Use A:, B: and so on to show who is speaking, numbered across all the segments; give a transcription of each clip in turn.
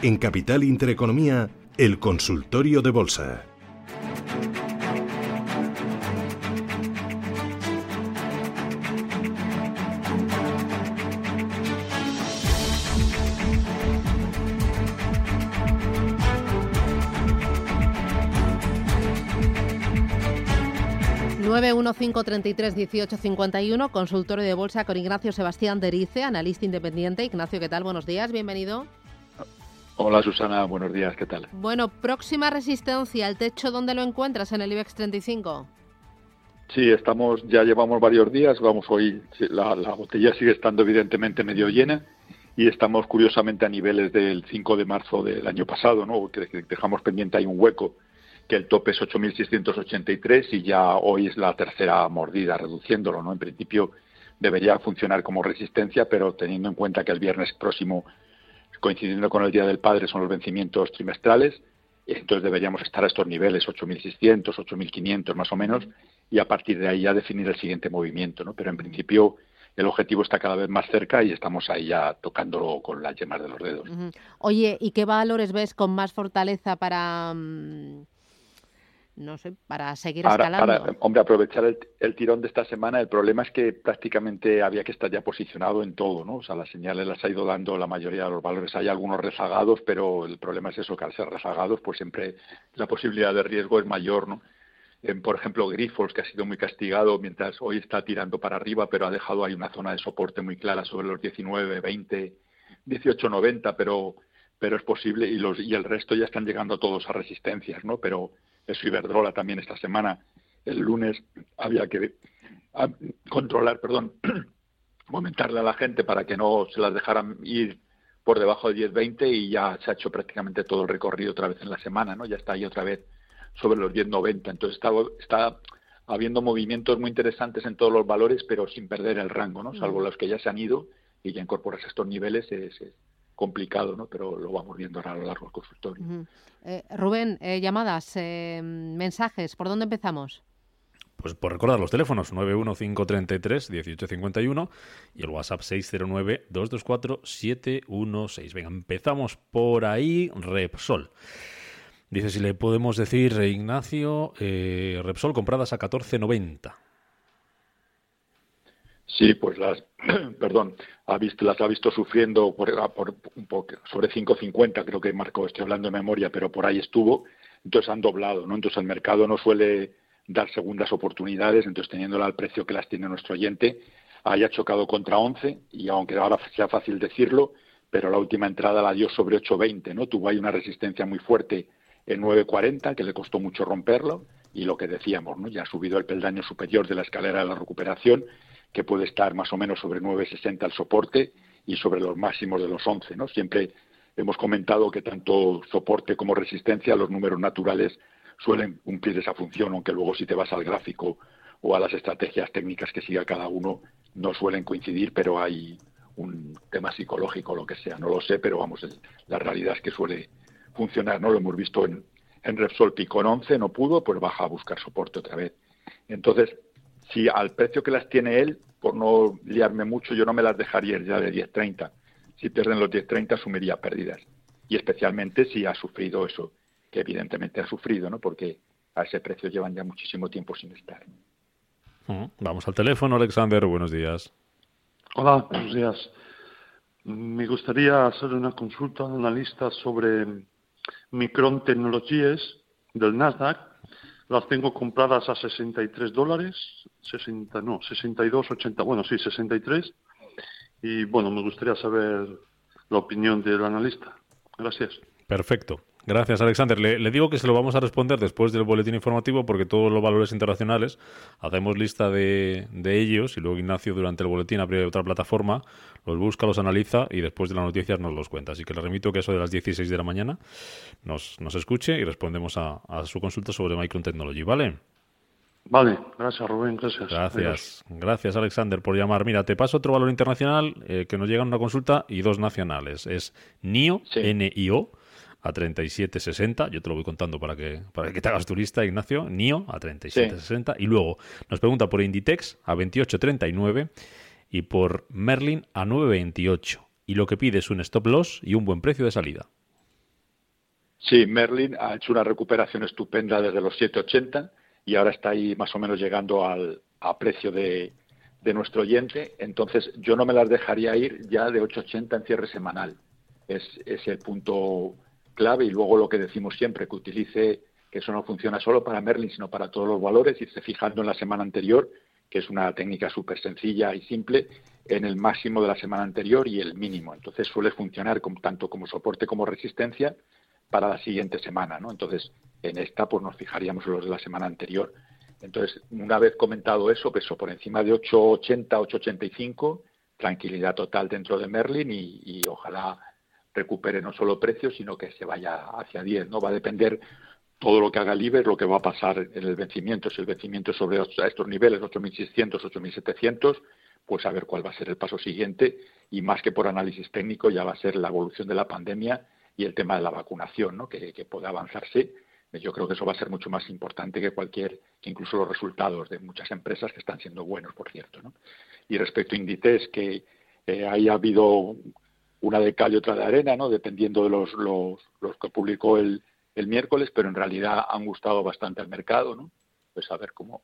A: En Capital Intereconomía, el consultorio de bolsa.
B: 915331851, consultorio de bolsa con Ignacio Sebastián Derice, analista independiente. Ignacio, ¿qué tal? Buenos días, bienvenido.
C: Hola Susana, buenos días, ¿qué tal?
B: Bueno, próxima resistencia, ¿el techo dónde lo encuentras en el IBEX 35?
C: Sí, estamos, ya llevamos varios días, vamos hoy, la, la botella sigue estando evidentemente medio llena y estamos curiosamente a niveles del 5 de marzo del año pasado, ¿no? Que dejamos pendiente ahí un hueco que el tope es 8.683 y ya hoy es la tercera mordida reduciéndolo, ¿no? En principio debería funcionar como resistencia, pero teniendo en cuenta que el viernes próximo, coincidiendo con el Día del Padre, son los vencimientos trimestrales, entonces deberíamos estar a estos niveles, 8.600, 8.500 más o menos, y a partir de ahí ya definir el siguiente movimiento, ¿no? Pero en principio el objetivo está cada vez más cerca y estamos ahí ya tocándolo con las yemas de los dedos.
B: Oye, ¿y qué valores ves con más fortaleza para... No sé, para seguir escalando.
C: Para, hombre, aprovechar el, tirón de esta semana, el problema es que prácticamente había que estar ya posicionado en todo, ¿no? O sea, las señales las ha ido dando la mayoría de los valores. Hay algunos rezagados, pero el problema es eso, que al ser rezagados, pues siempre la posibilidad de riesgo es mayor, ¿no? por ejemplo, Grifols, que ha sido muy castigado mientras hoy está tirando para arriba, pero ha dejado ahí una zona de soporte muy clara sobre los 19, 20, 18, 90, pero pero es posible y los y el resto ya están llegando todos a resistencias, ¿no? Pero eso Iberdrola también esta semana. El lunes había que controlar, perdón, comentarle a la gente para que no se las dejaran ir por debajo de 10-20 y ya se ha hecho prácticamente todo el recorrido otra vez en la semana, ¿no? Ya está ahí otra vez sobre los 10-90. Entonces está, está habiendo movimientos muy interesantes en todos los valores, pero sin perder el rango, ¿no? Salvo los que ya se han ido y ya incorporas estos niveles es, complicado, ¿no? Pero lo vamos viendo a lo largo del consultorio.
B: Eh, Rubén, eh, llamadas, eh, mensajes, ¿por dónde empezamos?
D: Pues por recordar los teléfonos 91533-1851 y el WhatsApp 609-224-716. Venga, empezamos por ahí, Repsol. Dice si le podemos decir, Ignacio, Repsol compradas a 14.90.
C: Sí, pues las, perdón, ha visto, las ha visto sufriendo por, por un poco, sobre 5.50, creo que Marco, estoy hablando de memoria, pero por ahí estuvo, entonces han doblado, ¿no? Entonces el mercado no suele dar segundas oportunidades, entonces teniéndola al precio que las tiene nuestro oyente, haya chocado contra 11 y aunque ahora sea fácil decirlo, pero la última entrada la dio sobre 8.20, ¿no? Tuvo ahí una resistencia muy fuerte en 9.40 que le costó mucho romperlo y lo que decíamos, ¿no? Ya ha subido el peldaño superior de la escalera de la recuperación que puede estar más o menos sobre 9,60 el soporte y sobre los máximos de los 11. ¿no? Siempre hemos comentado que tanto soporte como resistencia, los números naturales suelen cumplir esa función, aunque luego si te vas al gráfico o a las estrategias técnicas que siga cada uno, no suelen coincidir, pero hay un tema psicológico, lo que sea, no lo sé, pero vamos, la realidad es que suele funcionar, ¿no? Lo hemos visto en, en Repsol Pico en 11, no pudo, pues baja a buscar soporte otra vez. Entonces, si al precio que las tiene él, por no liarme mucho, yo no me las dejaría ya de 10.30. Si pierden los 10.30, asumiría pérdidas. Y especialmente si ha sufrido eso, que evidentemente ha sufrido, ¿no? Porque a ese precio llevan ya muchísimo tiempo sin estar.
D: Vamos al teléfono, Alexander. Buenos días.
E: Hola, buenos días. Me gustaría hacer una consulta al analista sobre Micron Technologies del Nasdaq las tengo compradas a 63 dólares, 60, no, 62, 80, bueno, sí, 63. Y bueno, me gustaría saber la opinión del analista. Gracias.
D: Perfecto. Gracias, Alexander. Le, digo que se lo vamos a responder después del boletín informativo porque todos los valores internacionales hacemos lista de, ellos y luego Ignacio durante el boletín abre otra plataforma, los busca, los analiza y después de las noticias nos los cuenta. Así que le remito que eso de las 16 de la mañana nos, nos escuche y respondemos a, su consulta sobre Micron Technology, ¿vale?
E: Vale, gracias Rubén, gracias.
D: Gracias, gracias Alexander por llamar. Mira, te paso otro valor internacional eh, que nos llega en una consulta y dos nacionales. Es NIO, N-I-O, a 37.60. Yo te lo voy contando para que, para que te hagas turista, Ignacio. NIO a 37.60. Y luego nos pregunta por Inditex a 28.39 y por Merlin a 9.28. Y lo que pide es un stop loss y un buen precio de salida.
C: Sí, Merlin ha hecho una recuperación estupenda desde los 7,80 y ahora está ahí más o menos llegando al a precio de, de nuestro oyente. Entonces, yo no me las dejaría ir ya de 8,80 en cierre semanal. Es, es el punto clave y luego lo que decimos siempre, que utilice que eso no funciona solo para Merlin, sino para todos los valores, irse fijando en la semana anterior, que es una técnica súper sencilla y simple, en el máximo de la semana anterior y el mínimo. Entonces suele funcionar tanto como soporte como resistencia para la siguiente semana. ¿no? Entonces, en esta pues nos fijaríamos en los de la semana anterior. Entonces, una vez comentado eso, peso por encima de 8,80, 8,85, tranquilidad total dentro de Merlin y ojalá recupere no solo precios, sino que se vaya hacia 10. ¿no? Va a depender todo lo que haga el lo que va a pasar en el vencimiento. Si el vencimiento es sobre estos niveles, 8.600, 8.700, pues a ver cuál va a ser el paso siguiente. Y más que por análisis técnico, ya va a ser la evolución de la pandemia y el tema de la vacunación, ¿no? que, que puede avanzarse. Yo creo que eso va a ser mucho más importante que cualquier, que incluso los resultados de muchas empresas que están siendo buenos, por cierto. ¿no? Y respecto a índices, que eh, ahí ha habido una de cal y otra de arena, ¿no? dependiendo de los, los, que publicó el, el miércoles, pero en realidad han gustado bastante al mercado, ¿no? Pues a ver cómo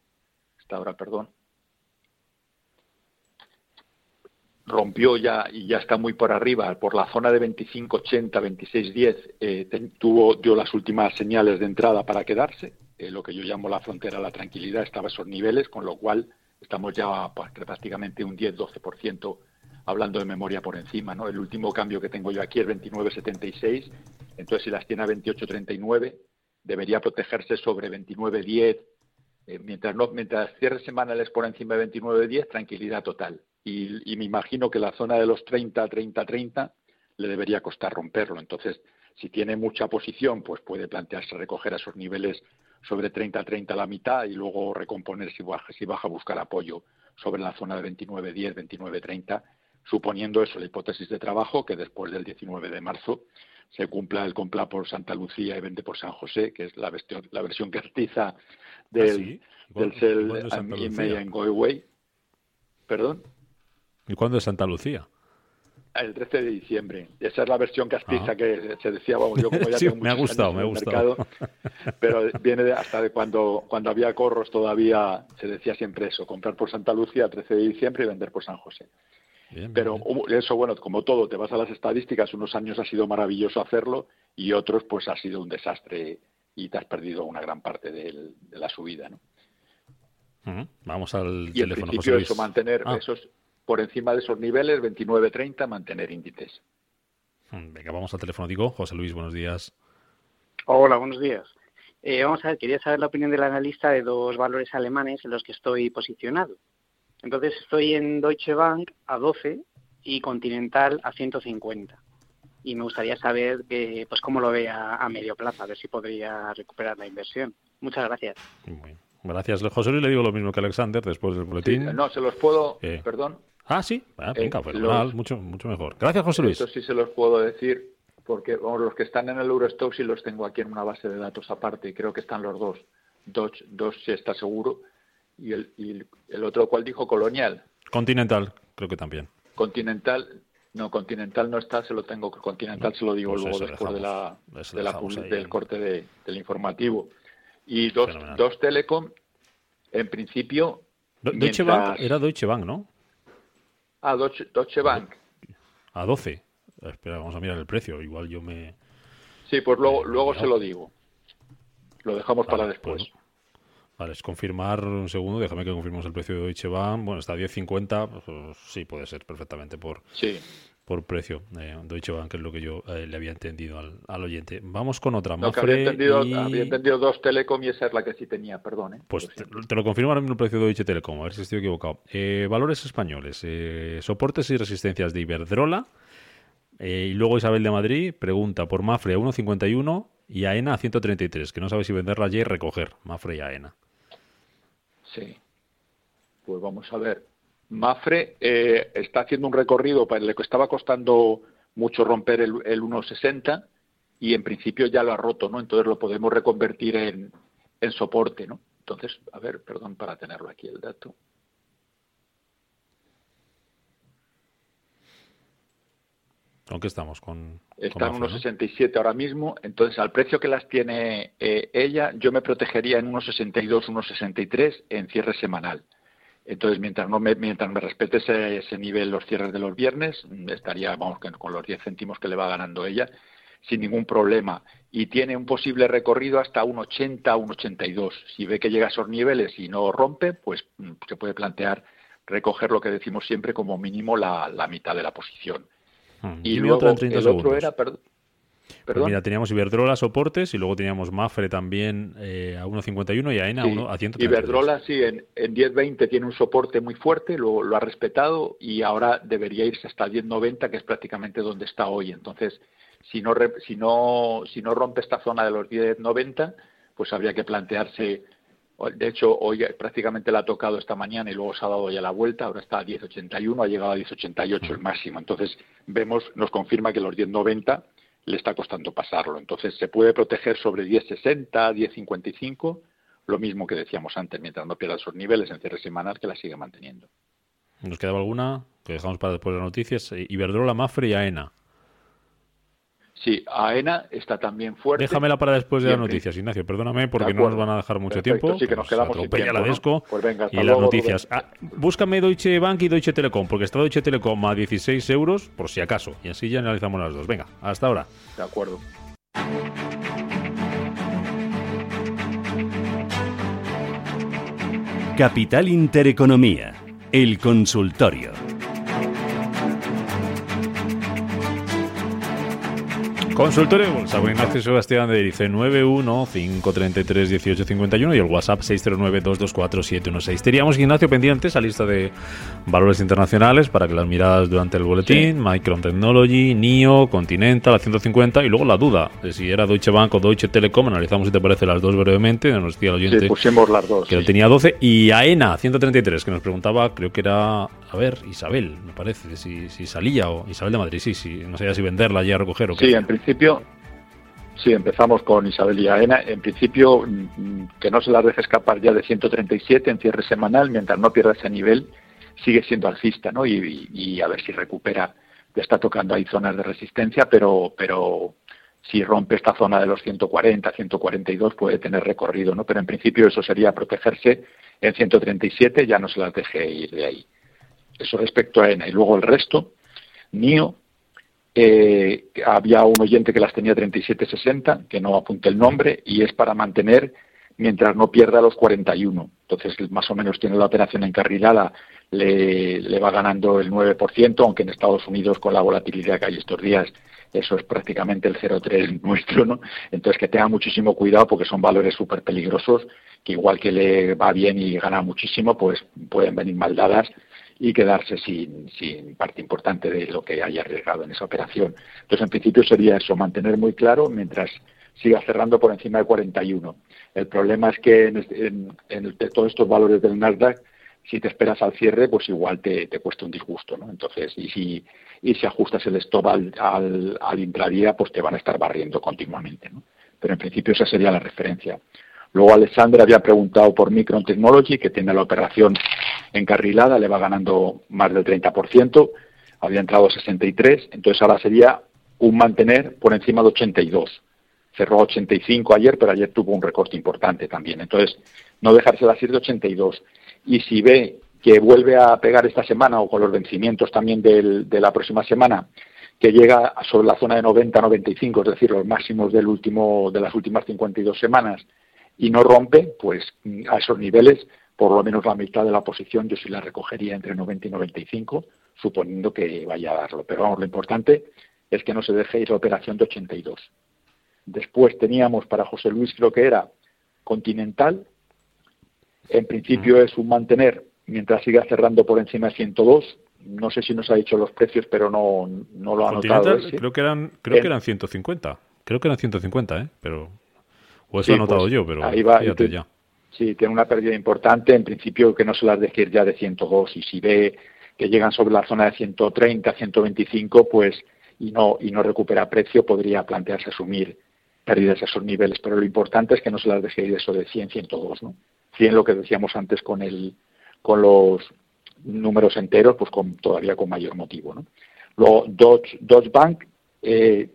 C: está ahora, perdón. Rompió ya y ya está muy por arriba, por la zona de 25.80, 26.10, eh, tuvo, dio las últimas señales de entrada para quedarse, eh, lo que yo llamo la frontera de la tranquilidad, estaba a esos niveles, con lo cual estamos ya pues, prácticamente un 10-12% hablando de memoria por encima, ¿no? El último cambio que tengo yo aquí es 29.76 entonces, si las tiene a 28.39, debería protegerse sobre 29.10. Eh, mientras, no, mientras cierre semanales por encima de 29.10, tranquilidad total. Y, me imagino que la zona de los 30, 30, 30 le debería costar romperlo. Entonces, si tiene mucha posición, pues puede plantearse recoger a esos niveles sobre 30, 30 a la mitad y luego recomponer si baja, si baja a buscar apoyo sobre la zona de 29.10, 29.30, suponiendo eso, la hipótesis de trabajo, que después del 19 de marzo se cumpla el compra por Santa Lucía y vende por San José, que es la, la versión cartiza ¿Ah, del, del Sell and Go Away. ¿Perdón?
D: ¿Y cuándo es Santa Lucía?
C: El 13 de diciembre. Esa es la versión castiza ah. que se decía, vamos, yo como ya tengo
D: me ha gustado, me ha gustado.
C: pero viene hasta de cuando, cuando había corros todavía se decía siempre eso, comprar por Santa Lucía el 13 de diciembre y vender por San José. Pero eso, bueno, como todo, te vas a las estadísticas, unos años ha sido maravilloso hacerlo y otros pues ha sido un desastre y te has perdido una gran parte de la subida, ¿no?
D: Vamos al
C: y
D: teléfono.
C: Y principio eso, mantener ah. esos, por encima de esos niveles, 29-30, mantener índices.
D: Venga, vamos al teléfono, digo. José Luis, buenos días.
F: Hola, buenos días. Eh, vamos a ver, quería saber la opinión del analista de dos valores alemanes en los que estoy posicionado. Entonces estoy en Deutsche Bank a 12 y Continental a 150. Y me gustaría saber que, pues cómo lo ve a, medio plazo, a ver si podría recuperar la inversión. Muchas gracias.
D: Gracias, José Luis. Le digo lo mismo que Alexander después del boletín.
C: no, se los puedo. Eh. Perdón.
D: Ah, sí. Ah, venga, eh, mucho, mucho mejor. Gracias, José Luis.
C: Eso sí se los puedo decir porque vamos, los que están en el Eurostock sí los tengo aquí en una base de datos aparte y creo que están los dos. Dos, dos sí está seguro y el, y el otro, ¿cuál dijo? Colonial.
D: Continental, creo que también.
C: Continental, no, Continental no está, se lo tengo. Continental se lo digo pues luego después de la, de la del corte de, del informativo. Y dos, dos Telecom, en principio.
D: Deutsche Bank era Deutsche Bank, ¿no?
C: Ah, Deutsche, Deutsche Bank.
D: A 12. Espera, vamos a mirar el precio. Igual yo me.
C: Sí, pues luego, luego se lo digo. Lo dejamos para después.
D: Vale, es confirmar un segundo, déjame que confirmemos el precio de Deutsche Bank. Bueno, está a 10.50, pues, sí, puede ser perfectamente por, por precio. Eh, Deutsche Bank es lo que yo eh, le había entendido al, oyente. Vamos con otra.
C: No, había, entendido, dos Telecom y esa es la que sí tenía, perdón. ¿eh?
D: Pues te, lo confirmo ahora mismo el precio de Deutsche Telecom, a ver si estoy equivocado. Eh, valores españoles, soportes y resistencias de Iberdrola. Y luego Isabel de Madrid pregunta por Mafre a 1.51 y AENA a 133, que no sabe si venderla allí y recoger Mafre y AENA.
C: Sí. Pues vamos a ver. Mafre eh, está haciendo un recorrido, para le estaba costando mucho romper el, el 1.60 y en principio ya lo ha roto, ¿no? Entonces lo podemos reconvertir en, en soporte, ¿no? Entonces, a ver, perdón para tenerlo aquí el dato.
D: ¿Con qué estamos? Con,
C: Están en 1,67 ahora mismo. Entonces, al precio que las tiene eh, ella, yo me protegería en 1,62, 1,63 en cierre semanal. Entonces, mientras no me, mientras me respete ese, nivel los cierres de los viernes, estaría, vamos, con los 10 céntimos que le va ganando ella, sin ningún problema. Y tiene un posible recorrido hasta 1,80, 1,82. Si ve que llega a esos niveles y no rompe, pues mm, se puede plantear recoger lo que decimos siempre como mínimo la mitad de la posición.
D: Hmm. Y, luego el otro era, perdón. Pues mira, teníamos Iberdrola soportes y luego teníamos Mafre también eh, a 1.51 y AENA a 1.33.
C: Iberdrola sí, en, en 10.20 tiene un soporte muy fuerte, lo, lo, ha respetado y ahora debería irse hasta 10.90, que es prácticamente donde está hoy. Entonces, si no, si no, si no rompe esta zona de los 10.90, pues habría que plantearse de hecho, hoy prácticamente la ha tocado esta mañana y luego se ha dado ya la vuelta. Ahora está a 10.81, ha llegado a 10.88 el máximo. Entonces, vemos, nos confirma que los 10.90 le está costando pasarlo. Entonces, se puede proteger sobre 10.60, 10.55, lo mismo que decíamos antes, mientras no pierda esos niveles en cierre semanal, que la sigue manteniendo.
D: ¿Nos quedaba alguna? Que dejamos para después de las noticias. Iberdrola, Mafre y AENA.
C: Sí, AENA está también fuerte.
D: Déjamela para después de las noticias, Ignacio. Perdóname porque no nos van a dejar mucho tiempo.
C: Sí, que nos quedamos sin
D: tiempo, la desco pues y las noticias. Ah, búscame Deutsche Bank y Deutsche Telekom, porque está Deutsche Telekom a 16 euros, por si acaso. Y así ya analizamos las dos. Venga, hasta ahora.
C: De acuerdo.
A: Capital Intereconomía, el consultorio.
D: Consultorio de Bolsa Ignacio Sebastián de dice 915331851 y el WhatsApp 609224716. Teníamos, Ignacio, pendiente esa lista de valores internacionales para que las miradas durante el boletín, Micron Technology, NIO, Continental, la 150 y luego la duda de si era Deutsche Bank o Deutsche Telekom. Analizamos si te parece las dos brevemente. Nos decía el oyente
C: sí, pusimos las dos.
D: Que tenía 12 y AENA 133 que nos preguntaba, creo que era a ver, Isabel, me parece, si, salía o Isabel de Madrid, sí, sí, no sabía si venderla ya a recoger o
C: qué. Sí, en principio, sí, empezamos con Isabel y Aena. En principio, mm, que no se la deje escapar ya de 137 en cierre semanal, mientras no pierda ese nivel, sigue siendo alcista, ¿no? Y, a ver si recupera. Ya está tocando ahí zonas de resistencia, pero, pero si rompe esta zona de los 140, 142 puede tener recorrido, ¿no? Pero en principio eso sería protegerse en 137, ya no se las deje ir de ahí. Eso respecto a ENA. Y luego el resto, NIO, eh, había un oyente que las tenía 37.60, que no apunte el nombre, y es para mantener mientras no pierda los 41. Entonces, más o menos tiene la operación encarrilada, le, va ganando el 9%, aunque en Estados Unidos, con la volatilidad que hay estos días, eso es prácticamente el 0,3 nuestro, ¿no? Entonces, que tenga muchísimo cuidado porque son valores súper peligrosos, que igual que le va bien y gana muchísimo, pues pueden venir mal dadas y quedarse sin, sin parte importante de lo que haya arriesgado en esa operación. Entonces, en principio sería eso, mantener muy claro mientras siga cerrando por encima de 41. El problema es que en, en, todos estos valores del Nasdaq, si te esperas al cierre, pues igual te, cuesta un disgusto, ¿no? Entonces, y si, y si ajustas el stop al, al, al intradía, pues te van a estar barriendo continuamente, ¿no? Pero en principio esa sería la referencia. Luego Alexander había preguntado por Micron Technology, que tiene la operación encarrilada, le va ganando más del 30%, había entrado a 63, entonces ahora sería un mantener por encima de 82. Cerró a 85 ayer, pero ayer tuvo un recorte importante también. Entonces, no dejarse ir de 82. Y si ve que vuelve a pegar esta semana o con los vencimientos también de la próxima semana, que llega sobre la zona de 90-95, es decir, los máximos del último, de las últimas 52 semanas, y no rompe, pues a esos niveles, por lo menos la mitad de la posición yo sí la recogería entre 90 y 95, suponiendo que vaya a darlo. Pero vamos, lo importante es que no se deje ir la operación de 82. Después teníamos para José Luis, creo que era Continental. En principio es un mantener mientras siga cerrando por encima de 102. No sé si nos ha dicho los precios, pero no, no lo ha notado.
D: Creo que eran, creo que eran 150. Creo que eran 150, ¿eh? Pero o eso he notado pues, yo, pero ahí va, fíjate ya.
C: Sí, tiene una pérdida importante. En principio, que no se las deje ir ya de 102. Y si ve que llegan sobre la zona de 130, 125, pues y no y no recupera precio, podría plantearse asumir pérdidas a esos niveles. Pero lo importante es que no se las deje ir eso de 100, 102, ¿no? 100 lo que decíamos antes con el con los números enteros, pues con, todavía con mayor motivo, ¿no? Luego Dodge, Dodge Bank, eh,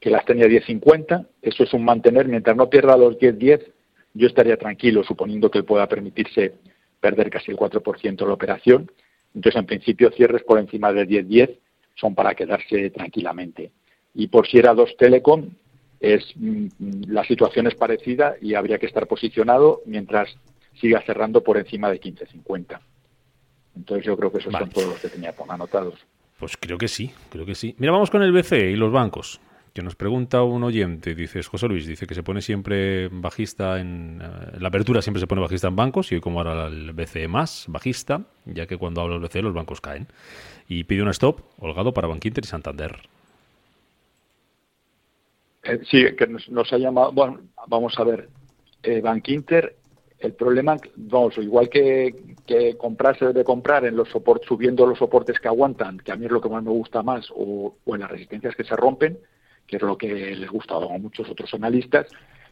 C: que las tenía 10.50, eso es un mantener, mientras no pierda los 10.10, yo estaría tranquilo, suponiendo que pueda permitirse perder casi el 4% de la operación. Entonces, en principio, cierres por encima de 10.10 son para quedarse tranquilamente. Y por si era dos Telecom, es, mm, la situación es parecida y habría que estar posicionado mientras siga cerrando por encima de 15.50. Entonces yo creo que esos son todos los que tenía anotados.
D: Pues creo que sí, creo que sí. Mira, vamos con el BCE y los bancos. Que nos pregunta un oyente, dice José Luis, dice que se pone siempre bajista en, eh, la apertura siempre se pone bajista en bancos y hoy como ahora el BCE más bajista, ya que cuando habla el BCE los bancos caen. Y pide un stop holgado para Bankinter y Santander.
C: Eh, sí, que nos, ha llamado. Bueno, vamos a ver. Eh, Bankinter, el problema, vamos, igual que, que comprar se debe comprar en los soportes, subiendo los soportes que aguantan, que a mí es lo que más me gusta más, o, en las resistencias que se rompen, que es lo que les gusta a muchos otros analistas.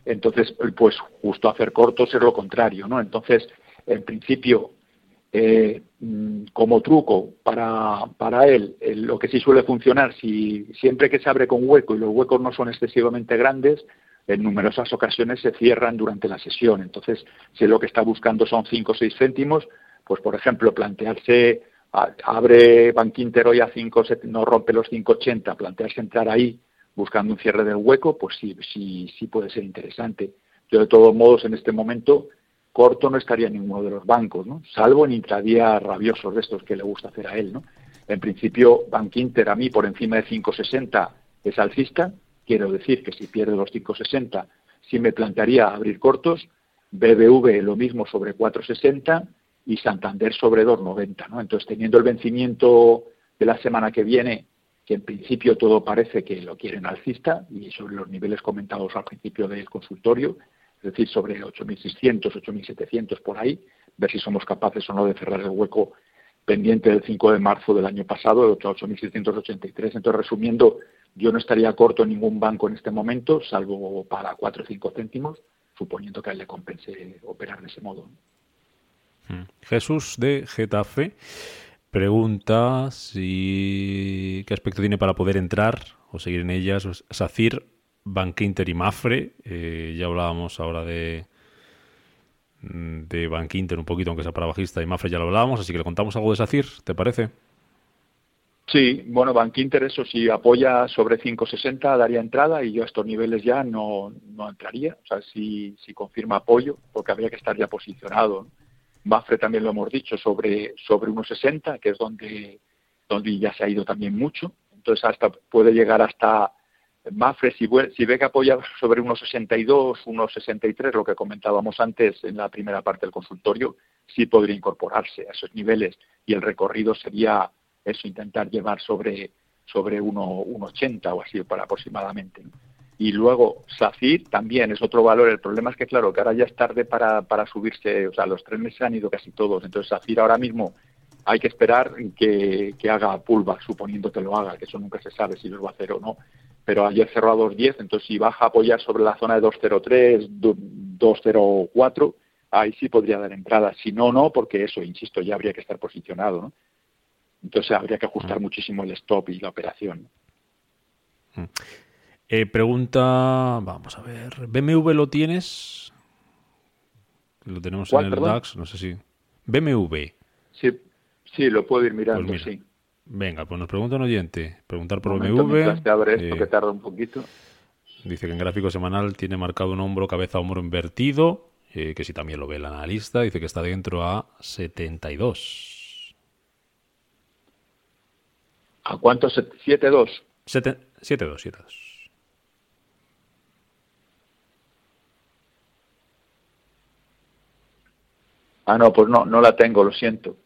C: Entonces, pues justo hacer cortos es lo contrario, ¿no? Entonces, en principio, eh, mm, como truco para, para él, lo que sí suele funcionar, si siempre que se abre con hueco y los huecos no son excesivamente grandes, en numerosas ocasiones se cierran durante la sesión. Entonces, si lo que está buscando son 5 o 6 céntimos, pues por ejemplo, plantearse, abre Bankinter hoy a 5, no rompe los 5,80, plantearse entrar ahí buscando un cierre del hueco, pues sí, sí, sí puede ser interesante. Yo de todos modos, en este momento, corto no estaría en ninguno de los bancos, ¿no? salvo en intradía rabiosos de estos que le gusta hacer a él. ¿no? En principio, Bank Inter a mí por encima de 5,60 es alcista, quiero decir que si pierde los 5,60 sí me plantearía abrir cortos, BBV lo mismo sobre 4,60 y Santander sobre 2,90. ¿no? Entonces, teniendo el vencimiento de la semana que viene, que en principio todo parece que lo quieren alcista y sobre los niveles comentados al principio del consultorio, es decir, sobre 8.600, 8.700 por ahí, ver si somos capaces o no de cerrar el hueco pendiente del 5 de marzo del año pasado, de 8.683. Entonces, resumiendo, yo no estaría corto en ningún banco en este momento, salvo para 4 o 5 céntimos, suponiendo que a él le compense operar de ese modo.
D: Mm. Jesús de Getafe pregunta si qué aspecto tiene para poder entrar o seguir en ellas SACIR Bank Inter y Mafre. Eh, ya hablábamos ahora de, de Bank Inter un poquito, aunque sea para bajista, y Mafre ya lo hablábamos, así que le contamos algo de SACIR, ¿te parece?
C: Sí, bueno, Bank Inter, eso si apoya sobre 5.60 daría entrada y yo a estos niveles ya no, no entraría, o sea, si, si confirma apoyo, porque habría que estar ya posicionado. Mafre también lo hemos dicho, sobre, sobre 1.60, que es donde, donde ya se ha ido también mucho, entonces hasta puede llegar hasta Mafre, si, si ve que apoya sobre unos 62, unos 63, lo que comentábamos antes en la primera parte del consultorio, sí podría incorporarse a esos niveles. Y el recorrido sería eso, intentar llevar sobre, sobre 1,80 o así para aproximadamente. Y luego SACIR también es otro valor. El problema es que, claro, que ahora ya es tarde para, para subirse, o sea, los tres meses han ido casi todos. Entonces SACIR ahora mismo hay que esperar que, que haga pullback, suponiendo que lo haga, que eso nunca se sabe si lo va a hacer o no pero ayer cerró a 2.10, entonces si baja a apoyar sobre la zona de 2.03, 2.04, ahí sí podría dar entrada. Si no, no, porque eso, insisto, ya habría que estar posicionado, ¿no? Entonces habría que ajustar mm. muchísimo el stop y la operación.
D: Eh, pregunta, vamos a ver, ¿BMW lo tienes? Lo tenemos en el DAX, no sé si. BMW.
C: Sí, sí, lo puedo ir mirando, pues sí.
D: Venga, pues nos pregunta un oyente. Preguntar por BMW.
C: esto, que tarda un poquito.
D: Dice que en gráfico semanal tiene marcado un hombro, cabeza, hombro invertido. Eh, que si también lo ve el analista. Dice que está dentro a 72.
C: ¿A cuánto? ¿7-2?
D: 7-2, 7-2.
C: Ah, no, pues no, no la tengo, lo siento.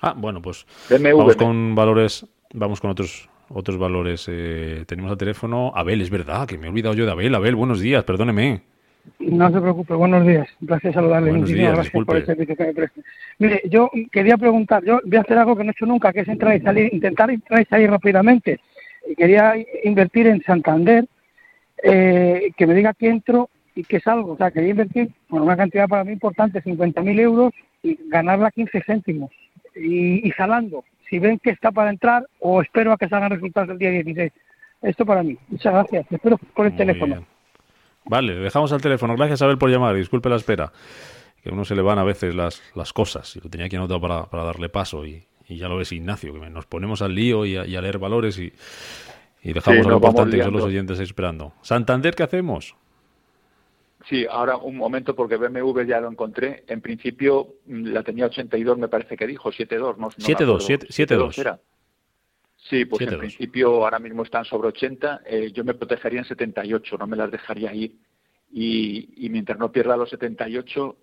D: Ah, bueno, pues vamos con valores, vamos con otros otros valores. Eh, tenemos al teléfono Abel, es verdad, que me he olvidado yo de Abel. Abel, buenos días, perdóneme.
G: No se preocupe, buenos días. Gracias saludarle.
D: Buenos días, gracias
G: por el servicio que me preste. Mire, yo quería preguntar, yo voy a hacer algo que no he hecho nunca, que es entrar y salir, intentar entrar y salir rápidamente. Quería invertir en Santander, eh, que me diga que entro y que salgo. O sea, quería invertir bueno, una cantidad para mí importante, 50.000 euros, y ganarla 15 céntimos y, jalando. si ven que está para entrar o espero a que salgan resultados el día 16. Esto para mí. Muchas gracias. Espero por el teléfono.
D: Vale, dejamos al teléfono. Gracias, Abel, por llamar. Disculpe la espera. Que a uno se le van a veces las, las cosas. Y lo tenía aquí anotado para, para darle paso. Y, ya lo ves, Ignacio, que nos ponemos al lío y a, leer valores y, y dejamos lo importante que son los oyentes esperando. Santander, ¿qué hacemos?
C: Sí, ahora un momento porque BMW ya lo encontré. En principio mm, la tenía 82, me parece que dijo, 72. No,
D: 72, 72.
C: Sí, pues en principio ahora mismo están sobre 80. Eh, yo me protegería en 78, no me las dejaría ir. Y, mientras no pierda los 78,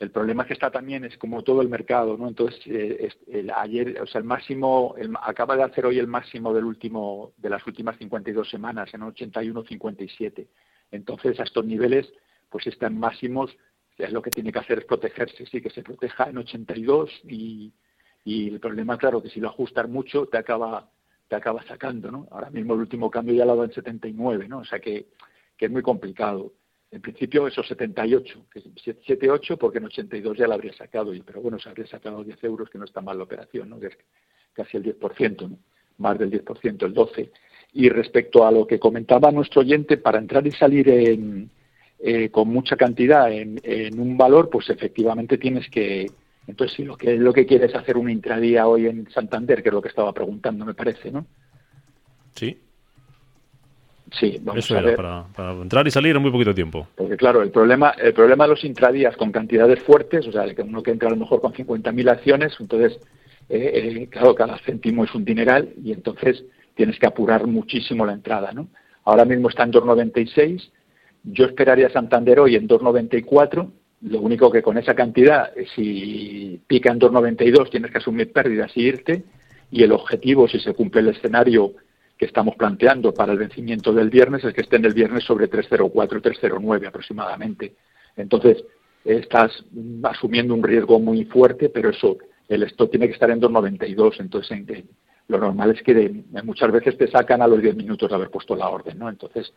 C: el problema que está también es como todo el mercado, ¿no? Entonces, eh, el, ayer, o sea, el máximo, acaba de hacer hoy el máximo del último, de las últimas 52 semanas, en 81-57. Entonces, a estos niveles pues están máximos, es lo que tiene que hacer es protegerse, sí, que se proteja en 82 y, y el problema, claro, que si lo ajustas mucho te acaba te acaba sacando, ¿no? Ahora mismo el último cambio ya lo ha dado en 79, ¿no? O sea que, que es muy complicado. En principio esos 78, que 78 porque en 82 ya lo habría sacado, pero bueno, se habría sacado 10 euros, que no está mal la operación, ¿no? Que es casi el 10%, ¿no? Más del 10%, el 12%. Y respecto a lo que comentaba nuestro oyente, para entrar y salir en, eh, con mucha cantidad en, un valor, pues efectivamente tienes que. Entonces, si lo que lo que quieres hacer un intradía hoy en Santander, que es lo que estaba preguntando, me parece, ¿no?
D: Sí.
C: Sí, vamos
D: Eso
C: a ver.
D: Para, para, entrar y salir en muy poquito tiempo.
C: Porque claro, el problema, el problema de los intradías con cantidades fuertes, o sea, que uno que entra a lo mejor con 50.000 acciones, entonces, eh, eh, claro, cada céntimo es un dineral y entonces tienes que apurar muchísimo la entrada, ¿no? Ahora mismo está en 296 yo esperaría Santander hoy en 2,94. Lo único que con esa cantidad, si pica en 2,92, tienes que asumir pérdidas y irte. Y el objetivo, si se cumple el escenario que estamos planteando para el vencimiento del viernes, es que esté en el viernes sobre 3,04, 3,09 aproximadamente. Entonces, estás asumiendo un riesgo muy fuerte, pero eso, el stop tiene que estar en 2,92. Entonces, en, lo normal es que muchas veces te sacan a los 10 minutos de haber puesto la orden, ¿no? Entonces,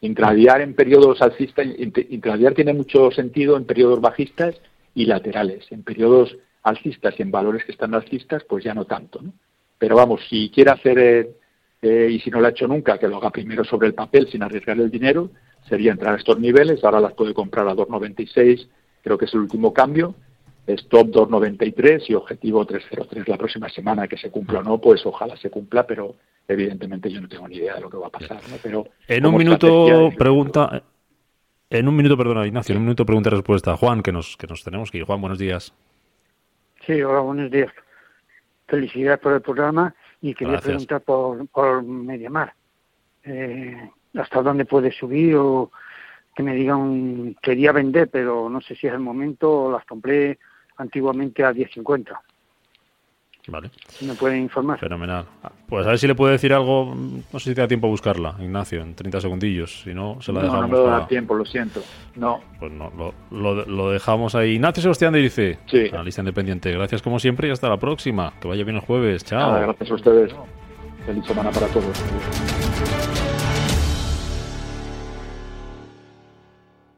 C: Intradiar en periodos alcistas, intradiar tiene mucho sentido en periodos bajistas y laterales. En periodos alcistas y en valores que están alcistas, pues ya no tanto. ¿no? Pero vamos, si quiere hacer, eh, eh, y si no lo ha hecho nunca, que lo haga primero sobre el papel sin arriesgar el dinero, sería entrar a estos niveles. Ahora las puede comprar a 2,96, creo que es el último cambio. Stop 2,93 y objetivo 3,03 la próxima semana. Que se cumpla o no, pues ojalá se cumpla, pero evidentemente yo no tengo ni idea de lo que va a pasar, ¿no? Pero
D: en un minuto pregunta, en un minuto, perdona Ignacio, en un minuto pregunta y respuesta. Juan, que nos que nos tenemos que ir. Juan, buenos días.
H: Sí, hola, buenos días. Felicidades por el programa y quería preguntar por, por Mediamar. Eh, ¿Hasta dónde puede subir o que me digan, quería vender, pero no sé si es el momento, las compré antiguamente a 10.50?
D: Vale.
H: ¿Me pueden informar?
D: Fenomenal. Pues a ver si le puede decir algo. No sé si te da tiempo a buscarla, Ignacio, en 30 segundillos. Si no, se la dejamos.
C: No, no me da tiempo, lo siento. No.
D: Pues no, lo, lo, dejamos ahí. Ignacio Sebastián dice,
C: sí.
D: analista independiente. Gracias como siempre y hasta la próxima. Que vaya bien el jueves. Chao.
C: gracias a ustedes. Feliz semana para todos.